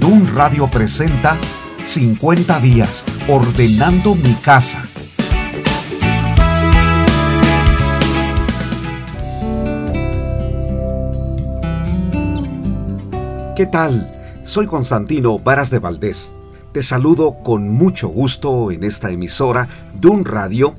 Dun Radio presenta 50 días ordenando mi casa. ¿Qué tal? Soy Constantino Varas de Valdés. Te saludo con mucho gusto en esta emisora Dun Radio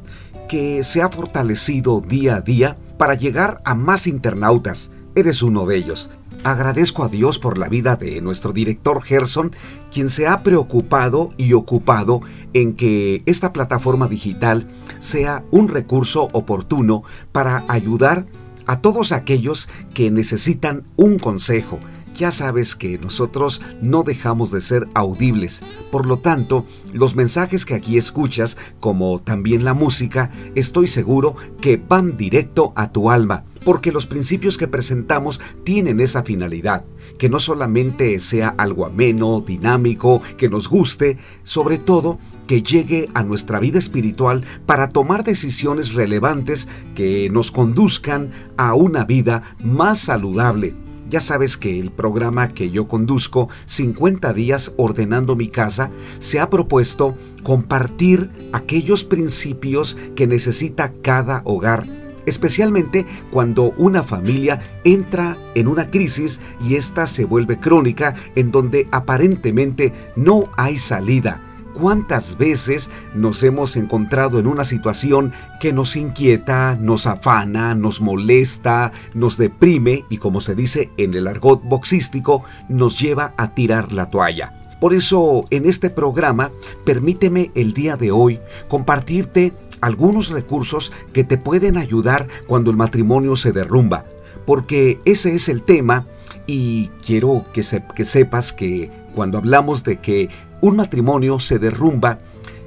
que se ha fortalecido día a día para llegar a más internautas. Eres uno de ellos. Agradezco a Dios por la vida de nuestro director Gerson, quien se ha preocupado y ocupado en que esta plataforma digital sea un recurso oportuno para ayudar a todos aquellos que necesitan un consejo, ya sabes que nosotros no dejamos de ser audibles. Por lo tanto, los mensajes que aquí escuchas, como también la música, estoy seguro que van directo a tu alma, porque los principios que presentamos tienen esa finalidad, que no solamente sea algo ameno, dinámico, que nos guste, sobre todo que llegue a nuestra vida espiritual para tomar decisiones relevantes que nos conduzcan a una vida más saludable. Ya sabes que el programa que yo conduzco, 50 días ordenando mi casa, se ha propuesto compartir aquellos principios que necesita cada hogar especialmente cuando una familia entra en una crisis y ésta se vuelve crónica en donde aparentemente no hay salida ¿Cuántas veces nos hemos encontrado en una situación que nos inquieta, nos afana, nos molesta, nos deprime y como se dice en el argot boxístico, nos lleva a tirar la toalla? Por eso en este programa permíteme el día de hoy compartirte algunos recursos que te pueden ayudar cuando el matrimonio se derrumba, porque ese es el tema y quiero que, sepas que cuando hablamos de que un matrimonio se derrumba,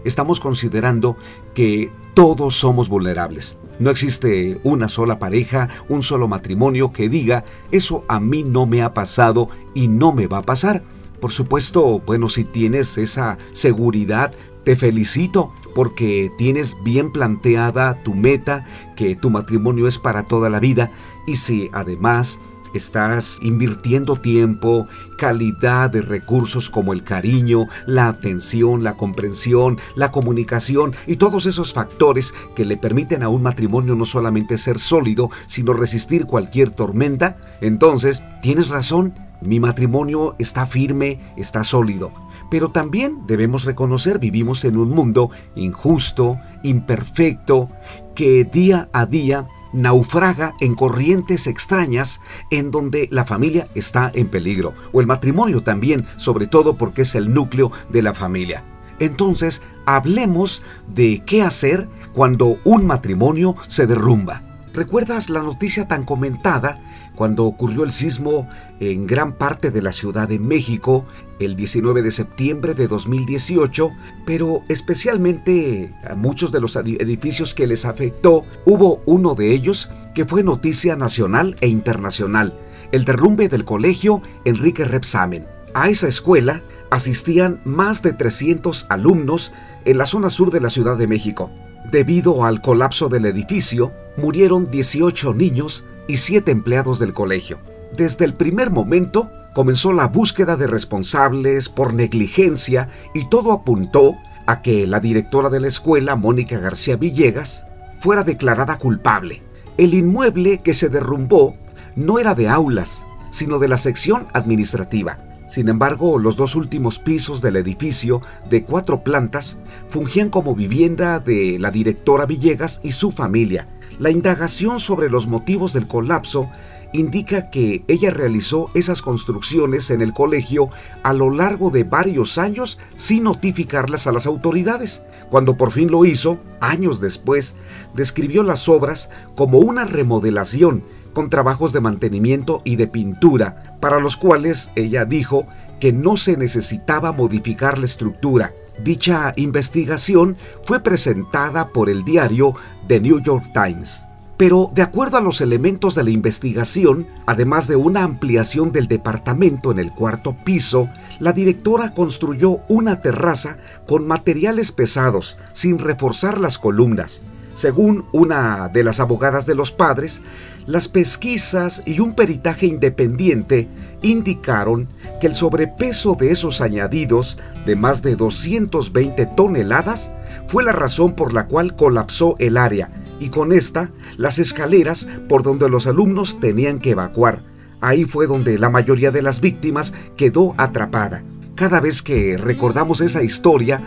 estamos considerando que todos somos vulnerables. No existe una sola pareja, un solo matrimonio que diga, eso a mí no me ha pasado y no me va a pasar. Por supuesto, bueno, si tienes esa seguridad, te felicito porque tienes bien planteada tu meta, que tu matrimonio es para toda la vida y si además Estás invirtiendo tiempo, calidad de recursos como el cariño, la atención, la comprensión, la comunicación y todos esos factores que le permiten a un matrimonio no solamente ser sólido, sino resistir cualquier tormenta. Entonces, tienes razón, mi matrimonio está firme, está sólido. Pero también debemos reconocer, vivimos en un mundo injusto, imperfecto, que día a día naufraga en corrientes extrañas en donde la familia está en peligro, o el matrimonio también, sobre todo porque es el núcleo de la familia. Entonces, hablemos de qué hacer cuando un matrimonio se derrumba. ¿Recuerdas la noticia tan comentada cuando ocurrió el sismo en gran parte de la Ciudad de México el 19 de septiembre de 2018, pero especialmente a muchos de los edificios que les afectó, hubo uno de ellos que fue noticia nacional e internacional, el derrumbe del colegio Enrique Repsamen. A esa escuela asistían más de 300 alumnos en la zona sur de la Ciudad de México. Debido al colapso del edificio, murieron 18 niños y 7 empleados del colegio. Desde el primer momento comenzó la búsqueda de responsables por negligencia y todo apuntó a que la directora de la escuela, Mónica García Villegas, fuera declarada culpable. El inmueble que se derrumbó no era de aulas, sino de la sección administrativa. Sin embargo, los dos últimos pisos del edificio, de cuatro plantas, fungían como vivienda de la directora Villegas y su familia. La indagación sobre los motivos del colapso indica que ella realizó esas construcciones en el colegio a lo largo de varios años sin notificarlas a las autoridades. Cuando por fin lo hizo, años después, describió las obras como una remodelación con trabajos de mantenimiento y de pintura, para los cuales ella dijo que no se necesitaba modificar la estructura. Dicha investigación fue presentada por el diario The New York Times. Pero de acuerdo a los elementos de la investigación, además de una ampliación del departamento en el cuarto piso, la directora construyó una terraza con materiales pesados, sin reforzar las columnas. Según una de las abogadas de los padres, Las pesquisas y un peritaje independiente indicaron que el sobrepeso de esos añadidos de más de 220 toneladas fue la razón por la cual colapsó el área y con esta las escaleras por donde los alumnos tenían que evacuar. Ahí fue donde la mayoría de las víctimas quedó atrapada. Cada vez que recordamos esa historia,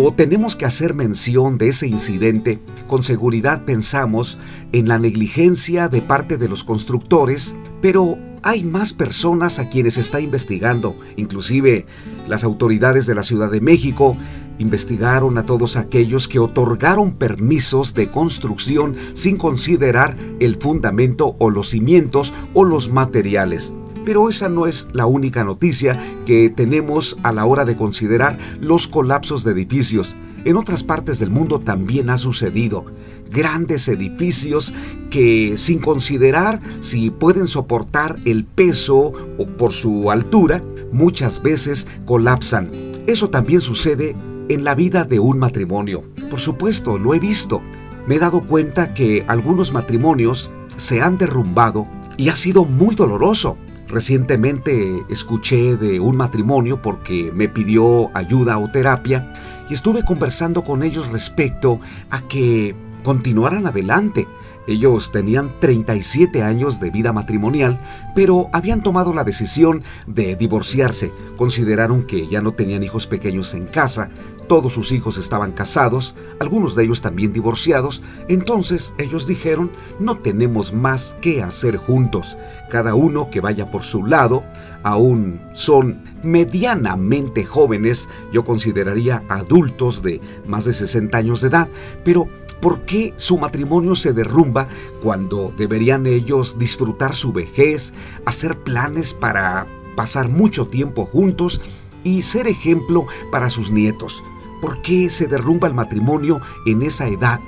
o tenemos que hacer mención de ese incidente, con seguridad pensamos en la negligencia de parte de los constructores, pero hay más personas a quienes está investigando, inclusive las autoridades de la Ciudad de México investigaron a todos aquellos que otorgaron permisos de construcción sin considerar el fundamento o los cimientos o los materiales. Pero esa no es la única noticia que tenemos a la hora de considerar los colapsos de edificios. En otras partes del mundo también ha sucedido. Grandes edificios que sin considerar si pueden soportar el peso o por su altura, muchas veces colapsan. Eso también sucede en la vida de un matrimonio. Por supuesto, lo he visto. Me he dado cuenta que algunos matrimonios se han derrumbado y ha sido muy doloroso. Recientemente escuché de un matrimonio porque me pidió ayuda o terapia y estuve conversando con ellos respecto a que continuaran adelante. Ellos tenían 37 años de vida matrimonial, pero habían tomado la decisión de divorciarse. Consideraron que ya no tenían hijos pequeños en casa, todos sus hijos estaban casados, algunos de ellos también divorciados, entonces ellos dijeron, no tenemos más que hacer juntos, cada uno que vaya por su lado, aún son medianamente jóvenes, yo consideraría adultos de más de 60 años de edad, pero ¿por qué su matrimonio se derrumba cuando deberían ellos disfrutar su vejez, hacer planes para pasar mucho tiempo juntos y ser ejemplo para sus nietos? ¿Por qué se derrumba el matrimonio en esa edad?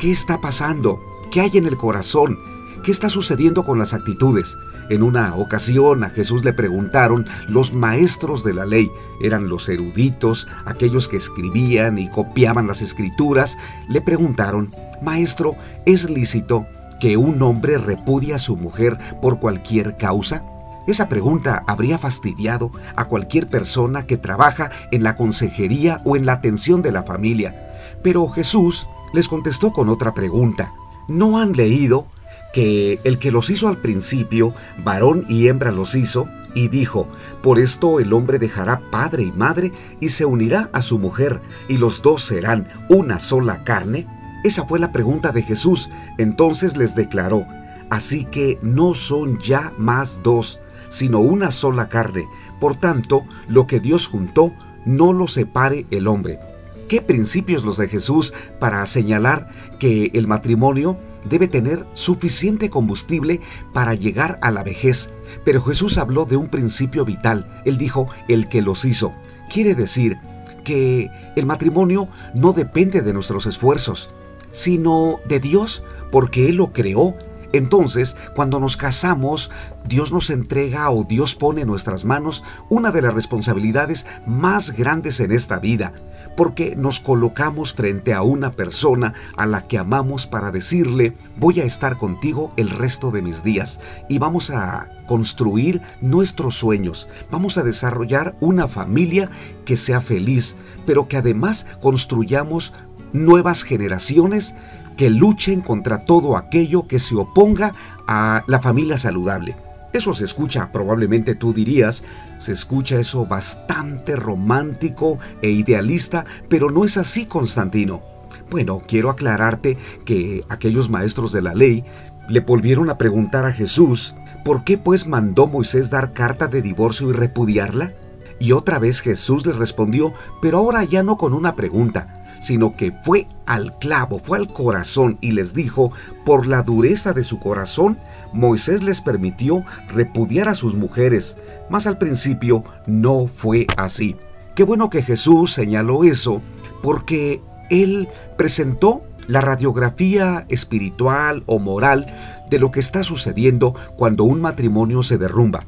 ¿Qué está pasando? ¿Qué hay en el corazón? ¿Qué está sucediendo con las actitudes? En una ocasión a Jesús le preguntaron los maestros de la ley, eran los eruditos, aquellos que escribían y copiaban las escrituras, le preguntaron, Maestro, ¿es lícito que un hombre repudie a su mujer por cualquier causa? Esa pregunta habría fastidiado a cualquier persona que trabaja en la consejería o en la atención de la familia. Pero Jesús les contestó con otra pregunta. ¿No han leído que el que los hizo al principio, varón y hembra los hizo, y dijo, por esto el hombre dejará padre y madre y se unirá a su mujer, y los dos serán una sola carne? Esa fue la pregunta de Jesús. Entonces les declaró, así que no son ya más dos, sino una sola carne. Por tanto, lo que Dios juntó, no lo separe el hombre. ¿Qué principios los de Jesús para señalar que el matrimonio debe tener suficiente combustible para llegar a la vejez? Pero Jesús habló de un principio vital. Él dijo, el que los hizo. Quiere decir que el matrimonio no depende de nuestros esfuerzos, sino de Dios, porque Él lo creó entonces, cuando nos casamos, Dios nos entrega o Dios pone en nuestras manos una de las responsabilidades más grandes en esta vida, porque nos colocamos frente a una persona a la que amamos para decirle, voy a estar contigo el resto de mis días y vamos a construir nuestros sueños, vamos a desarrollar una familia que sea feliz, pero que además construyamos nuevas generaciones que luchen contra todo aquello que se oponga a la familia saludable. Eso se escucha, probablemente tú dirías, se escucha eso bastante romántico e idealista, pero no es así, Constantino. Bueno, quiero aclararte que aquellos maestros de la ley le volvieron a preguntar a Jesús, ¿por qué pues mandó Moisés dar carta de divorcio y repudiarla? Y otra vez Jesús le respondió, pero ahora ya no con una pregunta, sino que fue al clavo, fue al corazón y les dijo, por la dureza de su corazón, Moisés les permitió repudiar a sus mujeres, mas al principio no fue así. Qué bueno que Jesús señaló eso, porque él presentó la radiografía espiritual o moral de lo que está sucediendo cuando un matrimonio se derrumba.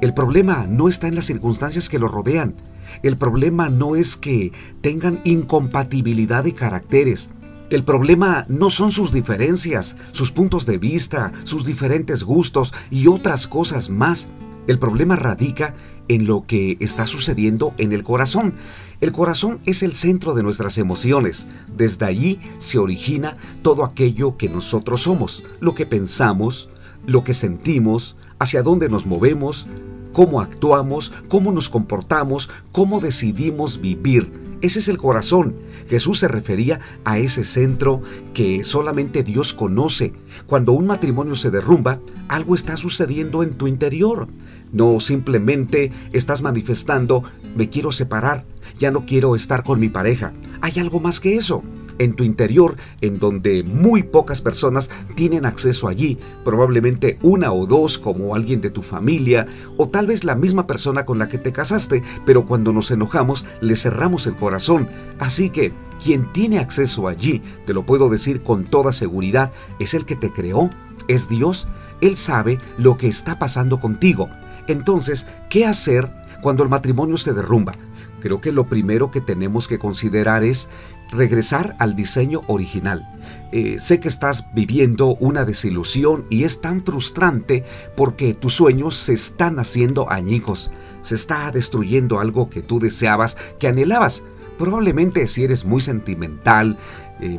El problema no está en las circunstancias que lo rodean, el problema no es que tengan incompatibilidad de caracteres. El problema no son sus diferencias, sus puntos de vista, sus diferentes gustos y otras cosas más. El problema radica en lo que está sucediendo en el corazón. El corazón es el centro de nuestras emociones. Desde allí se origina todo aquello que nosotros somos, lo que pensamos, lo que sentimos, hacia dónde nos movemos, cómo actuamos, cómo nos comportamos, cómo decidimos vivir. Ese es el corazón. Jesús se refería a ese centro que solamente Dios conoce. Cuando un matrimonio se derrumba, algo está sucediendo en tu interior. No simplemente estás manifestando, me quiero separar, ya no quiero estar con mi pareja. Hay algo más que eso en tu interior, en donde muy pocas personas tienen acceso allí, probablemente una o dos como alguien de tu familia, o tal vez la misma persona con la que te casaste, pero cuando nos enojamos le cerramos el corazón. Así que quien tiene acceso allí, te lo puedo decir con toda seguridad, es el que te creó, es Dios, Él sabe lo que está pasando contigo. Entonces, ¿qué hacer cuando el matrimonio se derrumba? Creo que lo primero que tenemos que considerar es regresar al diseño original. Eh, sé que estás viviendo una desilusión y es tan frustrante porque tus sueños se están haciendo añicos, se está destruyendo algo que tú deseabas, que anhelabas. Probablemente si eres muy sentimental eh,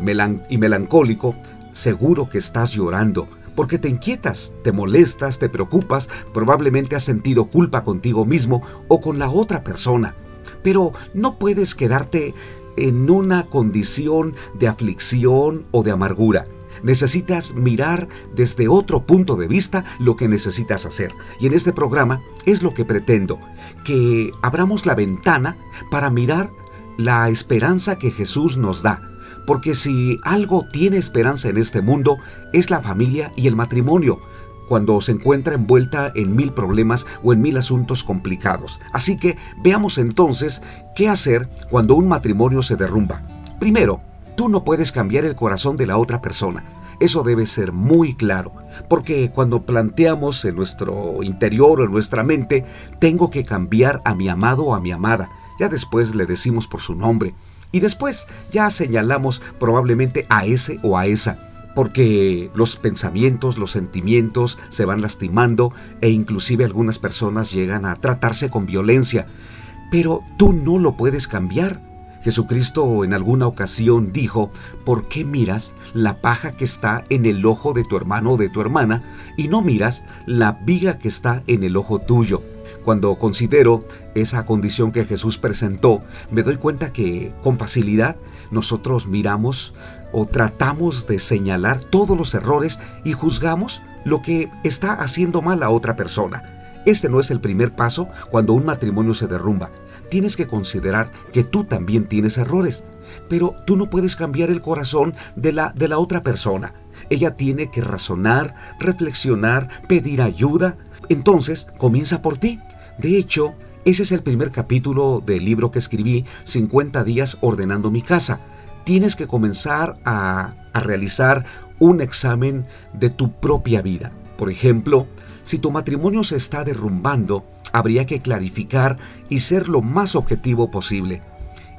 y melancólico, seguro que estás llorando porque te inquietas, te molestas, te preocupas, probablemente has sentido culpa contigo mismo o con la otra persona. Pero no puedes quedarte en una condición de aflicción o de amargura. Necesitas mirar desde otro punto de vista lo que necesitas hacer. Y en este programa es lo que pretendo, que abramos la ventana para mirar la esperanza que Jesús nos da. Porque si algo tiene esperanza en este mundo, es la familia y el matrimonio cuando se encuentra envuelta en mil problemas o en mil asuntos complicados. Así que veamos entonces qué hacer cuando un matrimonio se derrumba. Primero, tú no puedes cambiar el corazón de la otra persona. Eso debe ser muy claro, porque cuando planteamos en nuestro interior o en nuestra mente, tengo que cambiar a mi amado o a mi amada, ya después le decimos por su nombre, y después ya señalamos probablemente a ese o a esa porque los pensamientos, los sentimientos se van lastimando e inclusive algunas personas llegan a tratarse con violencia. Pero tú no lo puedes cambiar. Jesucristo en alguna ocasión dijo, ¿por qué miras la paja que está en el ojo de tu hermano o de tu hermana y no miras la viga que está en el ojo tuyo? Cuando considero esa condición que Jesús presentó, me doy cuenta que con facilidad nosotros miramos o tratamos de señalar todos los errores y juzgamos lo que está haciendo mal a otra persona. Este no es el primer paso cuando un matrimonio se derrumba. Tienes que considerar que tú también tienes errores, pero tú no puedes cambiar el corazón de la, de la otra persona. Ella tiene que razonar, reflexionar, pedir ayuda. Entonces comienza por ti. De hecho, ese es el primer capítulo del libro que escribí, 50 días ordenando mi casa tienes que comenzar a, realizar un examen de tu propia vida. Por ejemplo, si tu matrimonio se está derrumbando, habría que clarificar y ser lo más objetivo posible.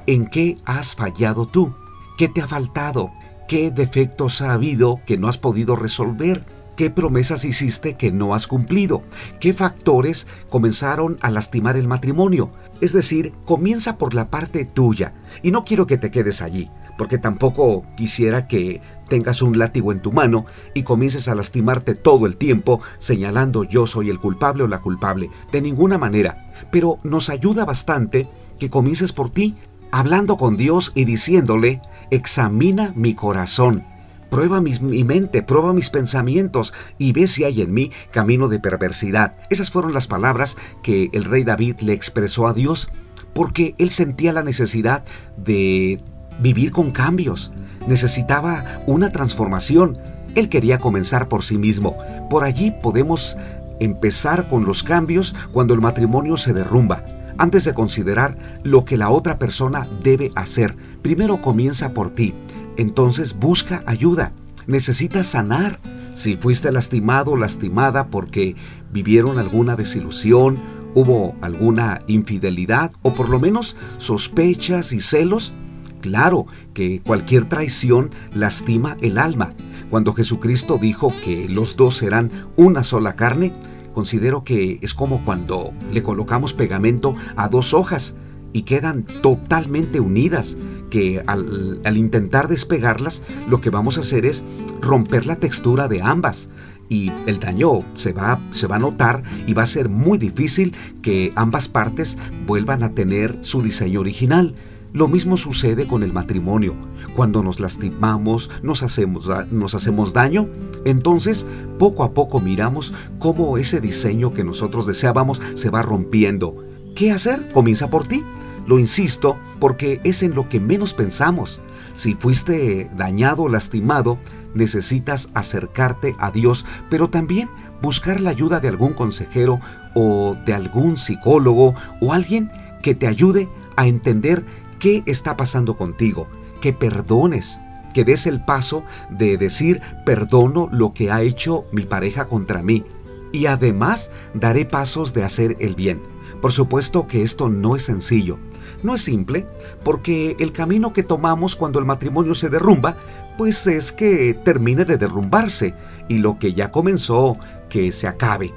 ¿En qué has fallado tú? ¿Qué te ha faltado? ¿Qué defectos ha habido que no has podido resolver? ¿Qué promesas hiciste que no has cumplido? ¿Qué factores comenzaron a lastimar el matrimonio? Es decir, comienza por la parte tuya y no quiero que te quedes allí porque tampoco quisiera que tengas un látigo en tu mano y comiences a lastimarte todo el tiempo señalando yo soy el culpable o la culpable. De ninguna manera. Pero nos ayuda bastante que comiences por ti, hablando con Dios y diciéndole, examina mi corazón. Prueba mi, mi, mente, prueba mis pensamientos y ve si hay en mí camino de perversidad. Esas fueron las palabras que el rey David le expresó a Dios porque él sentía la necesidad de vivir con cambios. Necesitaba una transformación. Él quería comenzar por sí mismo. Por allí podemos empezar con los cambios cuando el matrimonio se derrumba. Antes de considerar lo que la otra persona debe hacer, primero comienza por ti. Entonces busca ayuda. Necesitas sanar. Si fuiste lastimado o lastimada porque vivieron alguna desilusión, hubo alguna infidelidad o por lo menos sospechas y celos, claro que cualquier traición lastima el alma. Cuando Jesucristo dijo que los dos serán una sola carne, considero que es como cuando le colocamos pegamento a dos hojas y quedan totalmente unidas, que al, intentar despegarlas lo que vamos a hacer es romper la textura de ambas y el daño se va, se va a notar y va a ser muy difícil que ambas partes vuelvan a tener su diseño original. Lo mismo sucede con el matrimonio. Cuando nos lastimamos, nos hacemos, daño, entonces poco a poco miramos cómo ese diseño que nosotros deseábamos se va rompiendo. ¿Qué hacer? Comienza por ti. Lo insisto porque es en lo que menos pensamos. Si fuiste dañado o lastimado, necesitas acercarte a Dios, pero también buscar la ayuda de algún consejero o de algún psicólogo o alguien que te ayude a entender qué está pasando contigo, que perdones, que des el paso de decir perdono lo que ha hecho mi pareja contra mí y además daré pasos de hacer el bien. Por supuesto que esto no es sencillo, no es simple, porque el camino que tomamos cuando el matrimonio se derrumba, pues es que termine de derrumbarse y lo que ya comenzó, que se acabe.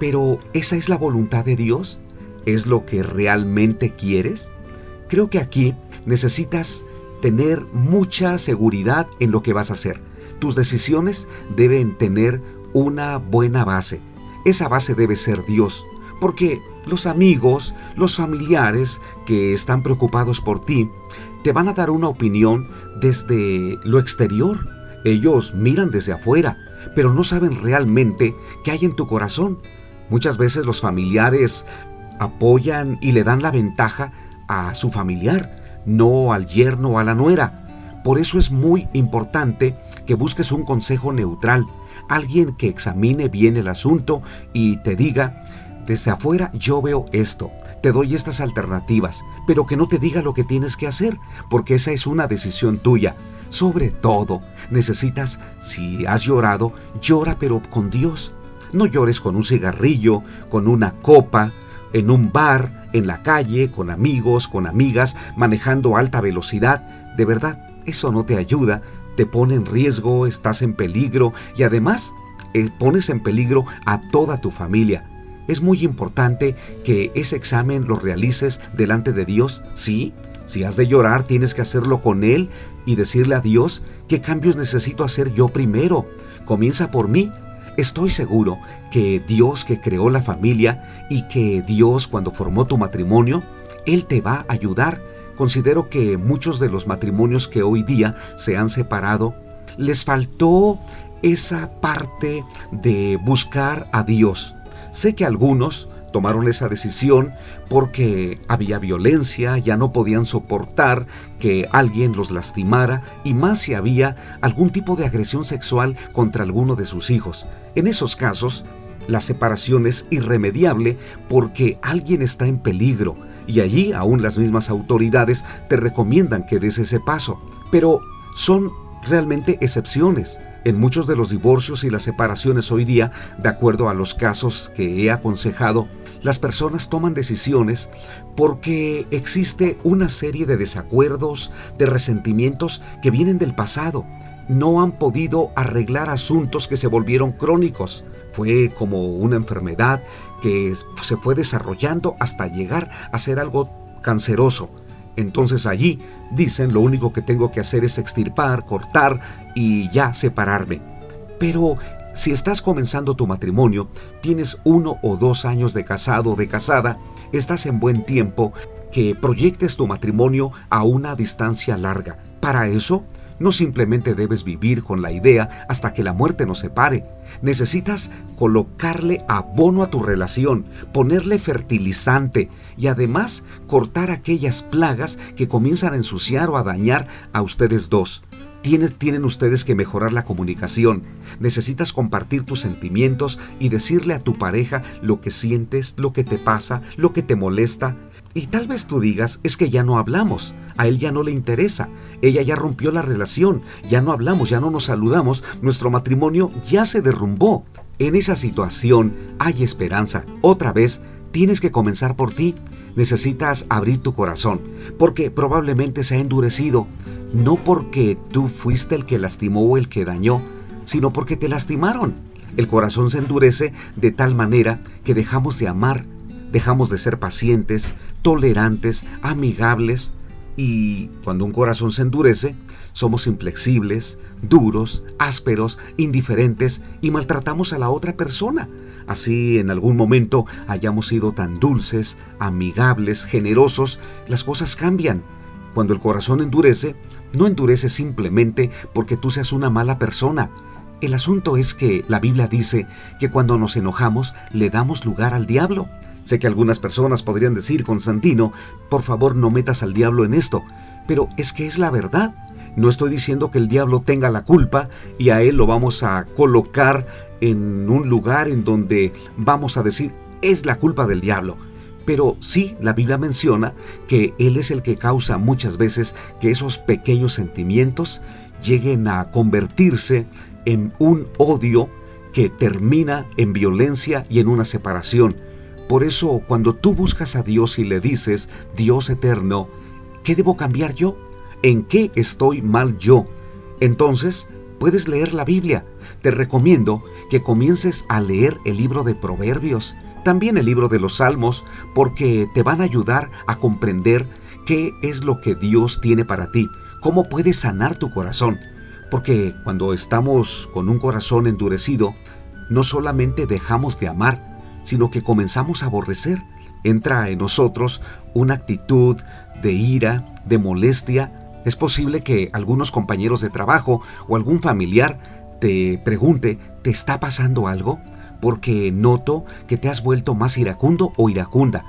Pero ¿esa es la voluntad de Dios? ¿Es lo que realmente quieres? Creo que aquí necesitas tener mucha seguridad en lo que vas a hacer. Tus decisiones deben tener una buena base. Esa base debe ser Dios, porque los amigos, los familiares que están preocupados por ti, te van a dar una opinión desde lo exterior. Ellos miran desde afuera, pero no saben realmente qué hay en tu corazón. Muchas veces los familiares apoyan y le dan la ventaja a su familiar, no al yerno o a la nuera. Por eso es muy importante que busques un consejo neutral, alguien que examine bien el asunto y te diga desde afuera yo veo esto, te doy estas alternativas, pero que no te diga lo que tienes que hacer, porque esa es una decisión tuya. Sobre todo, necesitas, si has llorado, llora pero con Dios. No llores con un cigarrillo, con una copa, en un bar, en la calle, con amigos, con amigas, manejando alta velocidad. De verdad, eso no te ayuda, te pone en riesgo, estás en peligro y además eh, pones en peligro a toda tu familia. Es muy importante que ese examen lo realices delante de Dios, sí. Si has de llorar, tienes que hacerlo con Él y decirle a Dios qué cambios necesito hacer yo primero. Comienza por mí. Estoy seguro que Dios que creó la familia y que Dios cuando formó tu matrimonio, Él te va a ayudar. Considero que muchos de los matrimonios que hoy día se han separado, les faltó esa parte de buscar a Dios Sé que algunos tomaron esa decisión porque había violencia, ya no podían soportar que alguien los lastimara y más si había algún tipo de agresión sexual contra alguno de sus hijos. En esos casos, la separación es irremediable porque alguien está en peligro y allí aún las mismas autoridades te recomiendan que des ese paso. Pero son realmente excepciones. En muchos de los divorcios y las separaciones hoy día, de acuerdo a los casos que he aconsejado, las personas toman decisiones porque existe una serie de desacuerdos, de resentimientos que vienen del pasado. No han podido arreglar asuntos que se volvieron crónicos. Fue como una enfermedad que se fue desarrollando hasta llegar a ser algo canceroso. Entonces allí dicen lo único que tengo que hacer es extirpar, cortar y ya separarme. Pero si estás comenzando tu matrimonio, tienes uno o dos años de casado o de casada, estás en buen tiempo que proyectes tu matrimonio a una distancia larga. Para eso, no simplemente debes vivir con la idea hasta que la muerte nos separe. Necesitas colocarle abono a tu relación, ponerle fertilizante y además cortar aquellas plagas que comienzan a ensuciar o a dañar a ustedes dos. Tienen ustedes que mejorar la comunicación. Necesitas compartir tus sentimientos y decirle a tu pareja lo que sientes, lo que te pasa, lo que te molesta, y tal vez tú digas, es que ya no hablamos, a él ya no le interesa, ella ya rompió la relación, ya no hablamos, ya no nos saludamos, nuestro matrimonio ya se derrumbó. En esa situación hay esperanza. Otra vez, tienes que comenzar por ti. necesitas abrir tu corazón, porque probablemente se ha endurecido, no porque tú fuiste el que lastimó o el que dañó, sino porque te lastimaron. El corazón se endurece de tal manera que dejamos de amar, dejamos de ser pacientes, tolerantes, amigables, y cuando un corazón se endurece, somos inflexibles, duros, ásperos, indiferentes y maltratamos a la otra persona. Así en algún momento hayamos sido tan dulces, amigables, generosos, las cosas cambian. Cuando el corazón endurece, no endurece simplemente porque tú seas una mala persona. El asunto es que la Biblia dice que cuando nos enojamos le damos lugar al diablo. Sé que algunas personas podrían decir, Constantino, por favor no metas al diablo en esto, pero es que es la verdad. No estoy diciendo que el diablo tenga la culpa y a él lo vamos a colocar en un lugar en donde vamos a decir es la culpa del diablo. Pero sí, la Biblia menciona que Él es el que causa muchas veces que esos pequeños sentimientos lleguen a convertirse en un odio que termina en violencia y en una separación. Por eso, cuando tú buscas a Dios y le dices, Dios eterno, ¿qué debo cambiar yo? ¿En qué estoy mal yo? Entonces, puedes leer la Biblia. Te recomiendo que comiences a leer el libro de Proverbios también el libro de los Salmos, porque te van a ayudar a comprender qué es lo que Dios tiene para ti, cómo puedes sanar tu corazón. Porque cuando estamos con un corazón endurecido, no solamente dejamos de amar, sino que comenzamos a aborrecer. Entra en nosotros una actitud de ira, de molestia. Es posible que algunos compañeros de trabajo o algún familiar te pregunte, ¿te está pasando algo? Porque noto que te has vuelto más iracundo o iracunda.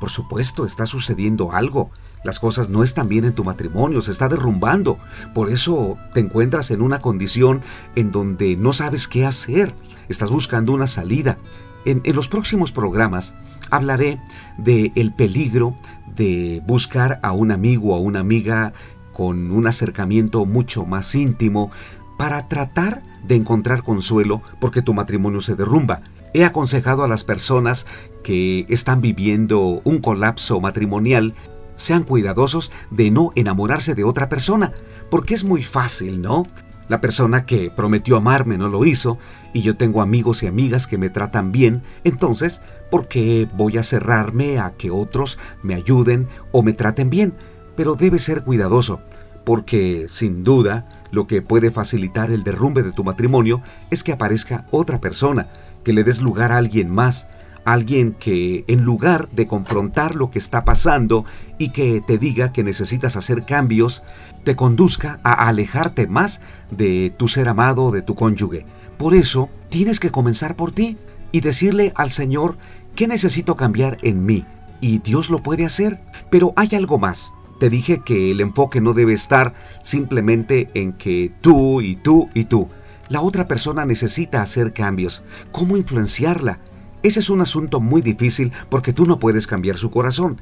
Por supuesto, está sucediendo algo. Las cosas no están bien en tu matrimonio, se está derrumbando. Por eso te encuentras en una condición en donde no sabes qué hacer. Estás buscando una salida. En, los próximos programas hablaré del el peligro de buscar a un amigo o una amiga con un acercamiento mucho más íntimo para tratar de encontrar consuelo porque tu matrimonio se derrumba. He aconsejado a las personas que están viviendo un colapso matrimonial sean cuidadosos de no enamorarse de otra persona, porque es muy fácil, ¿no? La persona que prometió amarme no lo hizo y yo tengo amigos y amigas que me tratan bien, entonces, ¿por qué voy a cerrarme a que otros me ayuden o me traten bien? Pero debe ser cuidadoso, porque sin duda lo que puede facilitar el derrumbe de tu matrimonio es que aparezca otra persona, que le des lugar a alguien más, alguien que en lugar de confrontar lo que está pasando y que te diga que necesitas hacer cambios, te conduzca a alejarte más de tu ser amado, de tu cónyuge. Por eso tienes que comenzar por ti y decirle al Señor qué necesito cambiar en mí. Y Dios lo puede hacer. Pero hay algo más. Te dije que el enfoque no debe estar simplemente en que tú y tú y tú. La otra persona necesita hacer cambios. ¿Cómo influenciarla? Ese es un asunto muy difícil porque tú no puedes cambiar su corazón.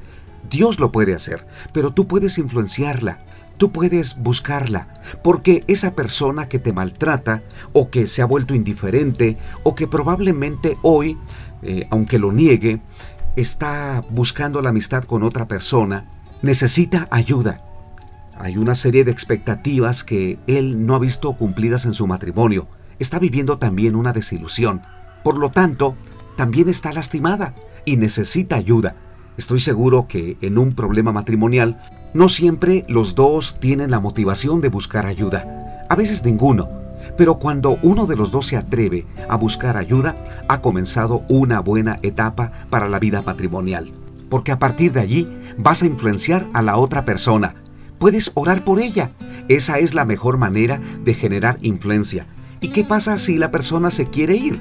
Dios lo puede hacer, pero tú puedes influenciarla. Tú puedes buscarla, porque esa persona que te maltrata o que se ha vuelto indiferente o que probablemente hoy, eh, aunque lo niegue, está buscando la amistad con otra persona, necesita ayuda. Hay una serie de expectativas que él no ha visto cumplidas en su matrimonio. Está viviendo también una desilusión. Por lo tanto, también está lastimada y necesita ayuda. Estoy seguro que en un problema matrimonial no siempre los dos tienen la motivación de buscar ayuda. A veces ninguno. Pero cuando uno de los dos se atreve a buscar ayuda, ha comenzado una buena etapa para la vida matrimonial porque a partir de allí vas a influenciar a la otra persona. Puedes orar por ella. Esa es la mejor manera de generar influencia. ¿Y qué pasa si la persona se quiere ir?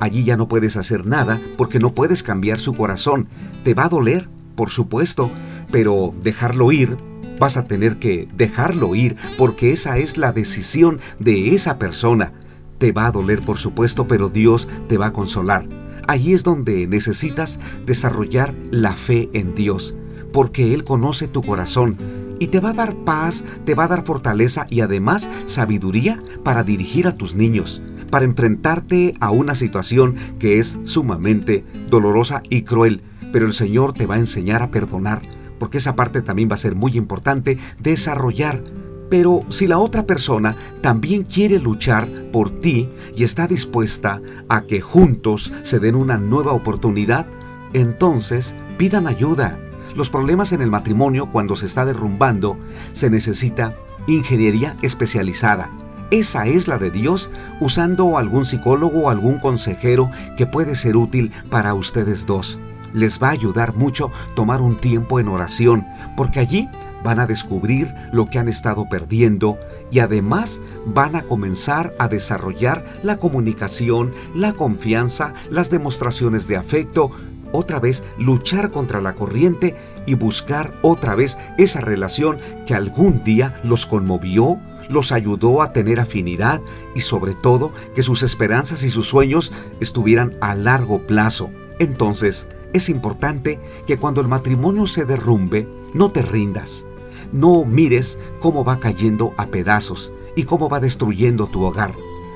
Allí ya no puedes hacer nada porque no puedes cambiar su corazón. Te va a doler, por supuesto, pero dejarlo ir, vas a tener que dejarlo ir porque esa es la decisión de esa persona. Te va a doler, por supuesto, pero Dios te va a consolar. Allí es donde necesitas desarrollar la fe en Dios, porque Él conoce tu corazón y te va a dar paz, te va a dar fortaleza y además sabiduría para dirigir a tus niños, para enfrentarte a una situación que es sumamente dolorosa y cruel, pero el Señor te va a enseñar a perdonar, porque esa parte también va a ser muy importante desarrollar. Pero si la otra persona también quiere luchar por ti y está dispuesta a que juntos se den una nueva oportunidad, entonces pidan ayuda. Los problemas en el matrimonio cuando se está derrumbando se necesita ingeniería especializada. Esa es la de Dios usando algún psicólogo o algún consejero que puede ser útil para ustedes dos. Les va a ayudar mucho tomar un tiempo en oración, porque allí van a descubrir lo que han estado perdiendo y además van a comenzar a desarrollar la comunicación, la confianza, las demostraciones de afecto, otra vez luchar contra la corriente y buscar otra vez esa relación que algún día los conmovió, los ayudó a tener afinidad y sobre todo que sus esperanzas y sus sueños estuvieran a largo plazo. Entonces, es importante que cuando el matrimonio se derrumbe, no te rindas. No mires cómo va cayendo a pedazos y cómo va destruyendo tu hogar.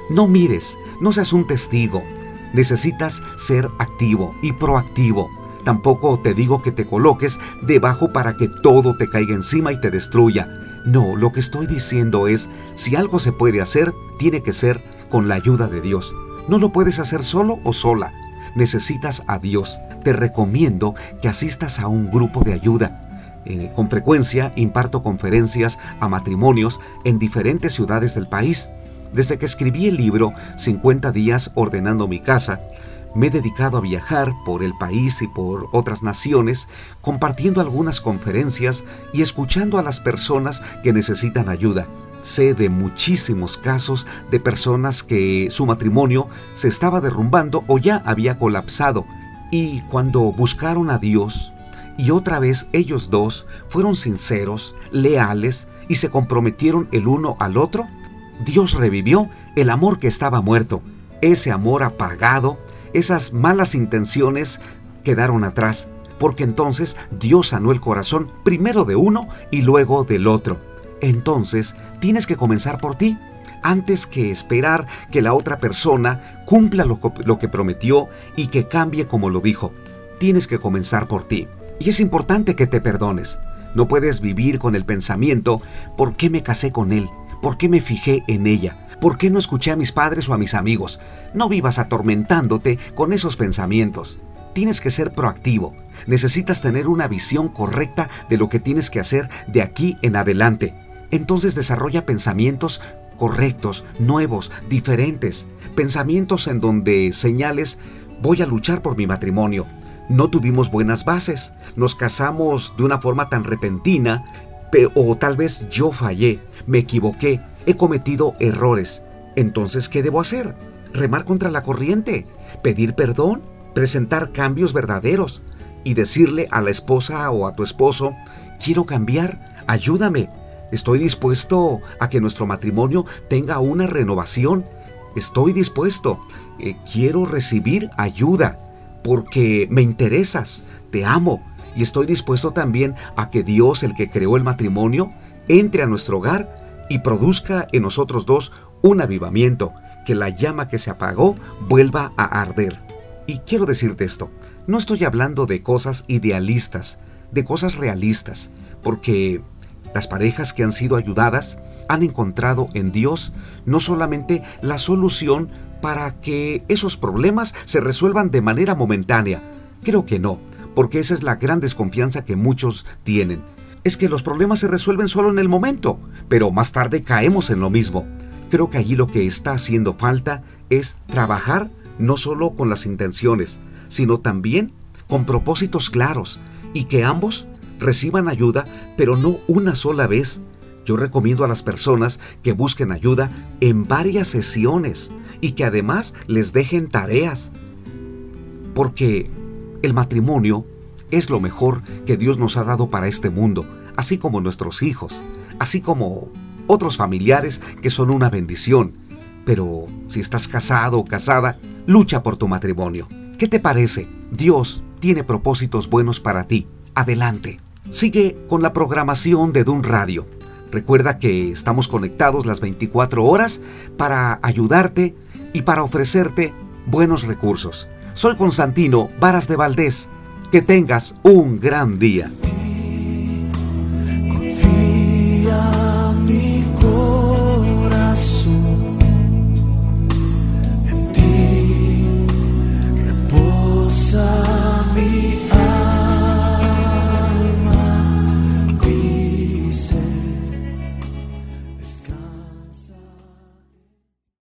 No mires, no seas un testigo. Necesitas ser activo y proactivo. Tampoco te digo que te coloques debajo para que todo te caiga encima y te destruya. No, lo que estoy diciendo es, si algo se puede hacer, tiene que ser con la ayuda de Dios. No lo puedes hacer solo o sola. Necesitas a Dios. Te recomiendo que asistas a un grupo de ayuda. Eh, con frecuencia imparto conferencias a matrimonios en diferentes ciudades del país. Desde que escribí el libro 50 días ordenando mi casa, me he dedicado a viajar por el país y por otras naciones, compartiendo algunas conferencias y escuchando a las personas que necesitan ayuda. Sé de muchísimos casos de personas que su matrimonio se estaba derrumbando o ya había colapsado y cuando buscaron a Dios y otra vez ellos dos fueron sinceros, leales y se comprometieron el uno al otro, Dios revivió el amor que estaba muerto, ese amor apagado, esas malas intenciones quedaron atrás, porque entonces Dios sanó el corazón primero de uno y luego del otro. Entonces tienes que comenzar por ti, antes que esperar que la otra persona cumpla lo, que prometió y que cambie como lo dijo. Tienes que comenzar por ti. Y es importante que te perdones. No puedes vivir con el pensamiento, ¿por qué me casé con él? ¿Por qué me fijé en ella? ¿Por qué no escuché a mis padres o a mis amigos? No vivas atormentándote con esos pensamientos. Tienes que ser proactivo. Necesitas tener una visión correcta de lo que tienes que hacer de aquí en adelante. Entonces desarrolla pensamientos correctos, nuevos, diferentes. Pensamientos en donde señales, voy a luchar por mi matrimonio. No tuvimos buenas bases. Nos casamos de una forma tan repentina o tal vez yo fallé, me equivoqué, he cometido errores. Entonces, ¿qué debo hacer? Remar contra la corriente, pedir perdón, presentar cambios verdaderos y decirle a la esposa o a tu esposo, quiero cambiar, ayúdame, estoy dispuesto a que nuestro matrimonio tenga una renovación, estoy dispuesto, eh, quiero recibir ayuda porque me interesas, te amo, y estoy dispuesto también a que Dios, el que creó el matrimonio, entre a nuestro hogar y produzca en nosotros dos un avivamiento, que la llama que se apagó vuelva a arder. Y quiero decirte esto, no estoy hablando de cosas idealistas, de cosas realistas, porque las parejas que han sido ayudadas han encontrado en Dios no solamente la solución para que esos problemas se resuelvan de manera momentánea, creo que no, porque esa es la gran desconfianza que muchos tienen. Es que los problemas se resuelven solo en el momento, pero más tarde caemos en lo mismo. Creo que allí lo que está haciendo falta es trabajar no solo con las intenciones, sino también con propósitos claros y que ambos reciban ayuda, pero no una sola vez. Yo recomiendo a las personas que busquen ayuda en varias sesiones y que además les dejen tareas. Porque el matrimonio es lo mejor que Dios nos ha dado para este mundo, así como nuestros hijos, así como otros familiares que son una bendición. Pero si estás casado o casada, lucha por tu matrimonio. ¿Qué te parece? Dios tiene propósitos buenos para ti. Adelante. Sigue con la programación de Dun Radio. Recuerda que estamos conectados las 24 horas para ayudarte y para ofrecerte buenos recursos. Soy Constantino Varas de Valdés Que tengas un gran día.